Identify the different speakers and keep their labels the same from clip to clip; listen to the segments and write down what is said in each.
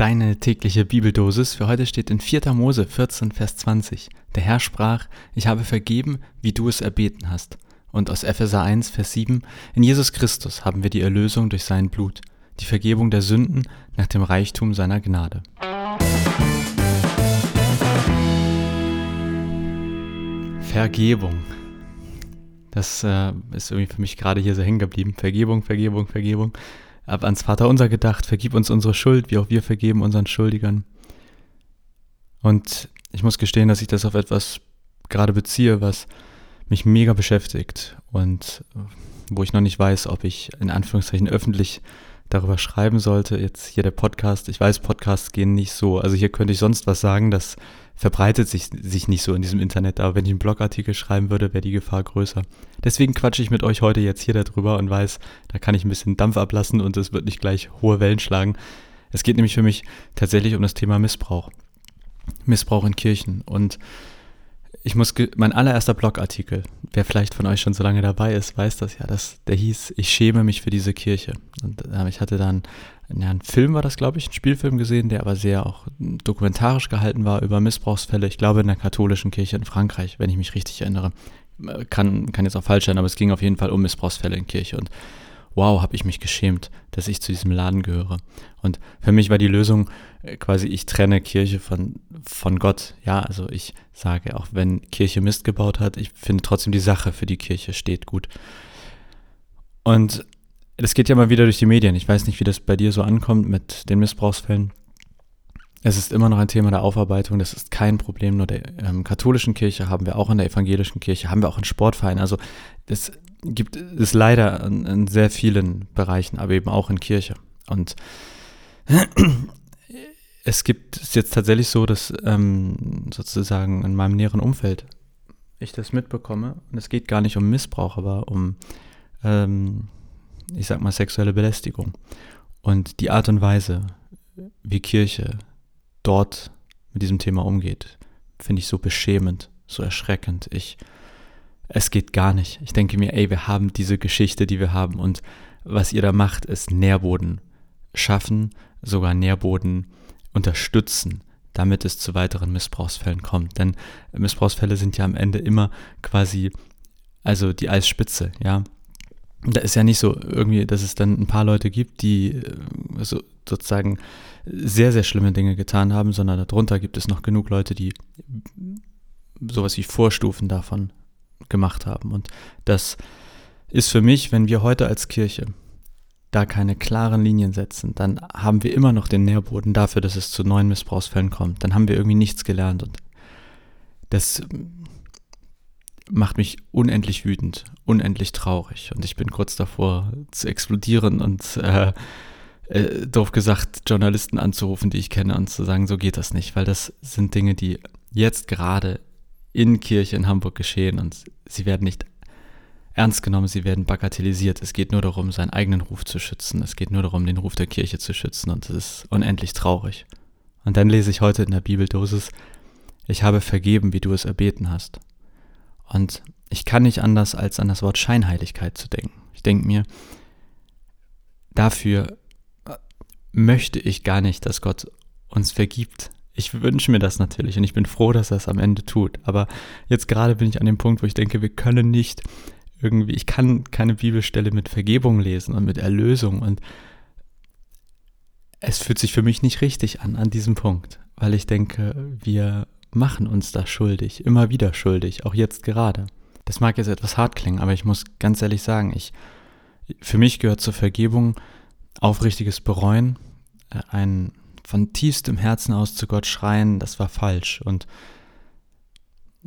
Speaker 1: Deine tägliche Bibeldosis für heute steht in 4. Mose 14, Vers 20. Der Herr sprach, ich habe vergeben, wie du es erbeten hast. Und aus Epheser 1, Vers 7, in Jesus Christus haben wir die Erlösung durch sein Blut, die Vergebung der Sünden nach dem Reichtum seiner Gnade. Vergebung. Das äh, ist irgendwie für mich gerade hier so hängen geblieben. Vergebung, Vergebung, Vergebung habe ans Vaterunser gedacht, vergib uns unsere Schuld, wie auch wir vergeben unseren Schuldigern. Und ich muss gestehen, dass ich das auf etwas gerade beziehe, was mich mega beschäftigt und wo ich noch nicht weiß, ob ich in Anführungszeichen öffentlich darüber schreiben sollte. Jetzt hier der Podcast. Ich weiß, Podcasts gehen nicht so. Also hier könnte ich sonst was sagen, das verbreitet sich, sich nicht so in diesem Internet. Aber wenn ich einen Blogartikel schreiben würde, wäre die Gefahr größer. Deswegen quatsche ich mit euch heute jetzt hier darüber und weiß, da kann ich ein bisschen Dampf ablassen und es wird nicht gleich hohe Wellen schlagen. Es geht nämlich für mich tatsächlich um das Thema Missbrauch. Missbrauch in Kirchen. Und ich muss, mein allererster Blogartikel, wer vielleicht von euch schon so lange dabei ist, weiß das ja, dass der hieß, ich schäme mich für diese Kirche. Und äh, ich hatte dann ja, einen Film war das, glaube ich, ein Spielfilm gesehen, der aber sehr auch dokumentarisch gehalten war über Missbrauchsfälle. Ich glaube in der katholischen Kirche in Frankreich, wenn ich mich richtig erinnere. Äh, kann, kann jetzt auch falsch sein, aber es ging auf jeden Fall um Missbrauchsfälle in Kirche. Und wow, habe ich mich geschämt, dass ich zu diesem Laden gehöre. Und für mich war die Lösung äh, quasi, ich trenne Kirche von, von Gott. Ja, also ich sage, auch wenn Kirche Mist gebaut hat, ich finde trotzdem die Sache für die Kirche steht gut. Und das geht ja mal wieder durch die Medien. Ich weiß nicht, wie das bei dir so ankommt mit den Missbrauchsfällen. Es ist immer noch ein Thema der Aufarbeitung. Das ist kein Problem nur der ähm, katholischen Kirche, haben wir auch in der evangelischen Kirche, haben wir auch in Sportvereinen. Also das gibt es leider in, in sehr vielen Bereichen, aber eben auch in Kirche. Und es gibt es jetzt tatsächlich so, dass ähm, sozusagen in meinem näheren Umfeld ich das mitbekomme. Und es geht gar nicht um Missbrauch, aber um ähm, ich sag mal, sexuelle Belästigung. Und die Art und Weise, wie Kirche dort mit diesem Thema umgeht, finde ich so beschämend, so erschreckend. Ich, es geht gar nicht. Ich denke mir, ey, wir haben diese Geschichte, die wir haben und was ihr da macht, ist Nährboden schaffen, sogar Nährboden unterstützen, damit es zu weiteren Missbrauchsfällen kommt. Denn Missbrauchsfälle sind ja am Ende immer quasi, also die Eisspitze, ja da ist ja nicht so irgendwie, dass es dann ein paar Leute gibt, die äh, so, sozusagen sehr, sehr schlimme Dinge getan haben, sondern darunter gibt es noch genug Leute, die sowas wie Vorstufen davon gemacht haben. Und das ist für mich, wenn wir heute als Kirche da keine klaren Linien setzen, dann haben wir immer noch den Nährboden dafür, dass es zu neuen Missbrauchsfällen kommt. Dann haben wir irgendwie nichts gelernt. Und das macht mich unendlich wütend, unendlich traurig und ich bin kurz davor zu explodieren und äh, äh, doof gesagt Journalisten anzurufen, die ich kenne und zu sagen, so geht das nicht, weil das sind Dinge, die jetzt gerade in Kirche in Hamburg geschehen und sie werden nicht ernst genommen, sie werden bagatellisiert. Es geht nur darum, seinen eigenen Ruf zu schützen. Es geht nur darum, den Ruf der Kirche zu schützen und es ist unendlich traurig. Und dann lese ich heute in der Bibeldosis, ich habe vergeben, wie du es erbeten hast. Und ich kann nicht anders, als an das Wort Scheinheiligkeit zu denken. Ich denke mir, dafür äh, möchte ich gar nicht, dass Gott uns vergibt. Ich wünsche mir das natürlich und ich bin froh, dass er es am Ende tut. Aber jetzt gerade bin ich an dem Punkt, wo ich denke, wir können nicht irgendwie, ich kann keine Bibelstelle mit Vergebung lesen und mit Erlösung und es fühlt sich für mich nicht richtig an, an diesem Punkt, weil ich denke, wir machen uns da schuldig, immer wieder schuldig, auch jetzt gerade. Das mag jetzt etwas hart klingen, aber ich muss ganz ehrlich sagen, ich, für mich gehört zur Vergebung aufrichtiges Bereuen, äh, ein von tiefstem Herzen aus zu Gott schreien, das war falsch. Und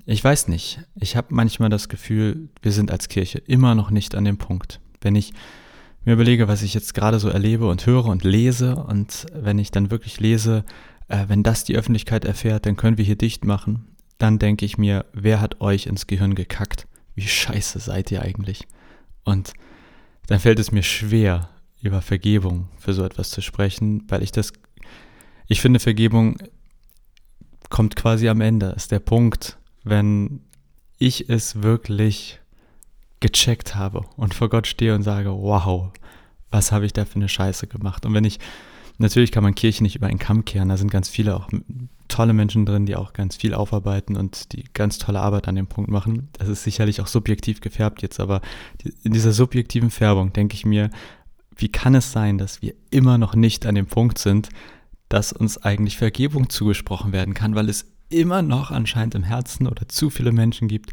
Speaker 1: ich weiß nicht, ich habe manchmal das Gefühl, wir sind als Kirche immer noch nicht an dem Punkt. Wenn ich mir überlege, was ich jetzt gerade so erlebe und höre und lese und wenn ich dann wirklich lese, äh, wenn das die Öffentlichkeit erfährt, dann können wir hier dicht machen. Dann denke ich mir, wer hat euch ins Gehirn gekackt? Wie scheiße seid ihr eigentlich? Und dann fällt es mir schwer, über Vergebung für so etwas zu sprechen, weil ich das, ich finde, Vergebung kommt quasi am Ende, ist der Punkt, wenn ich es wirklich gecheckt habe und vor Gott stehe und sage, wow, was habe ich da für eine Scheiße gemacht? Und wenn ich natürlich kann man Kirche nicht über einen Kamm kehren. Da sind ganz viele auch tolle Menschen drin, die auch ganz viel aufarbeiten und die ganz tolle Arbeit an dem Punkt machen. Das ist sicherlich auch subjektiv gefärbt jetzt, aber in dieser subjektiven Färbung denke ich mir, wie kann es sein, dass wir immer noch nicht an dem Punkt sind, dass uns eigentlich Vergebung zugesprochen werden kann, weil es immer noch anscheinend im Herzen oder zu viele Menschen gibt,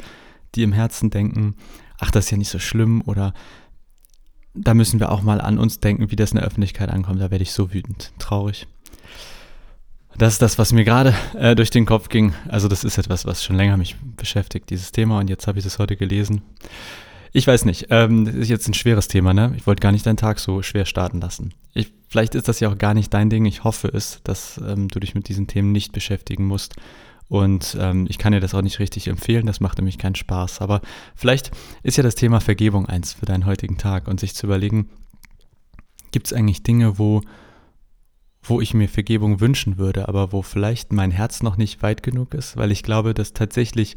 Speaker 1: die im Herzen denken, ach, das ist ja nicht so schlimm oder da müssen wir auch mal an uns denken, wie das in der Öffentlichkeit ankommt. Da werde ich so wütend, traurig. Das ist das, was mir gerade äh, durch den Kopf ging. Also das ist etwas, was schon länger mich beschäftigt, dieses Thema. Und jetzt habe ich das heute gelesen. Ich weiß nicht. Ähm, das ist jetzt ein schweres Thema, ne? Ich wollte gar nicht deinen Tag so schwer starten lassen. Ich, vielleicht ist das ja auch gar nicht dein Ding. Ich hoffe es, dass ähm, du dich mit diesen Themen nicht beschäftigen musst. Und ähm, ich kann dir das auch nicht richtig empfehlen, das macht nämlich keinen Spaß. Aber vielleicht ist ja das Thema Vergebung eins für deinen heutigen Tag und sich zu überlegen, gibt es eigentlich Dinge, wo, wo ich mir Vergebung wünschen würde, aber wo vielleicht mein Herz noch nicht weit genug ist, weil ich glaube, dass tatsächlich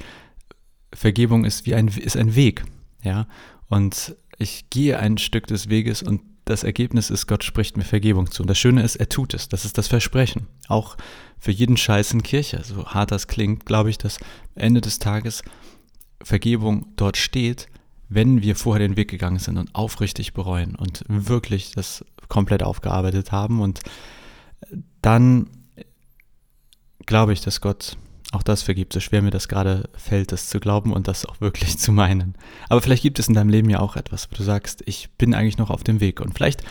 Speaker 1: Vergebung ist wie ein, ist ein Weg. Ja, und ich gehe ein Stück des Weges und das Ergebnis ist, Gott spricht mir Vergebung zu. Und das Schöne ist, er tut es. Das ist das Versprechen. Auch für jeden Scheiß in Kirche. So hart das klingt, glaube ich, dass Ende des Tages Vergebung dort steht, wenn wir vorher den Weg gegangen sind und aufrichtig bereuen und wirklich das komplett aufgearbeitet haben. Und dann glaube ich, dass Gott auch das vergibt, so schwer mir das gerade fällt, das zu glauben und das auch wirklich zu meinen. Aber vielleicht gibt es in deinem Leben ja auch etwas, wo du sagst, ich bin eigentlich noch auf dem Weg. Und vielleicht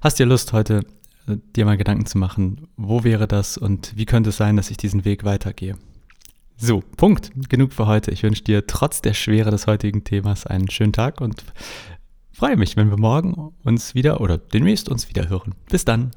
Speaker 1: hast du ja Lust, heute äh, dir mal Gedanken zu machen, wo wäre das und wie könnte es sein, dass ich diesen Weg weitergehe. So, Punkt. Genug für heute. Ich wünsche dir trotz der Schwere des heutigen Themas einen schönen Tag und freue mich, wenn wir morgen uns wieder oder demnächst uns wieder hören. Bis dann.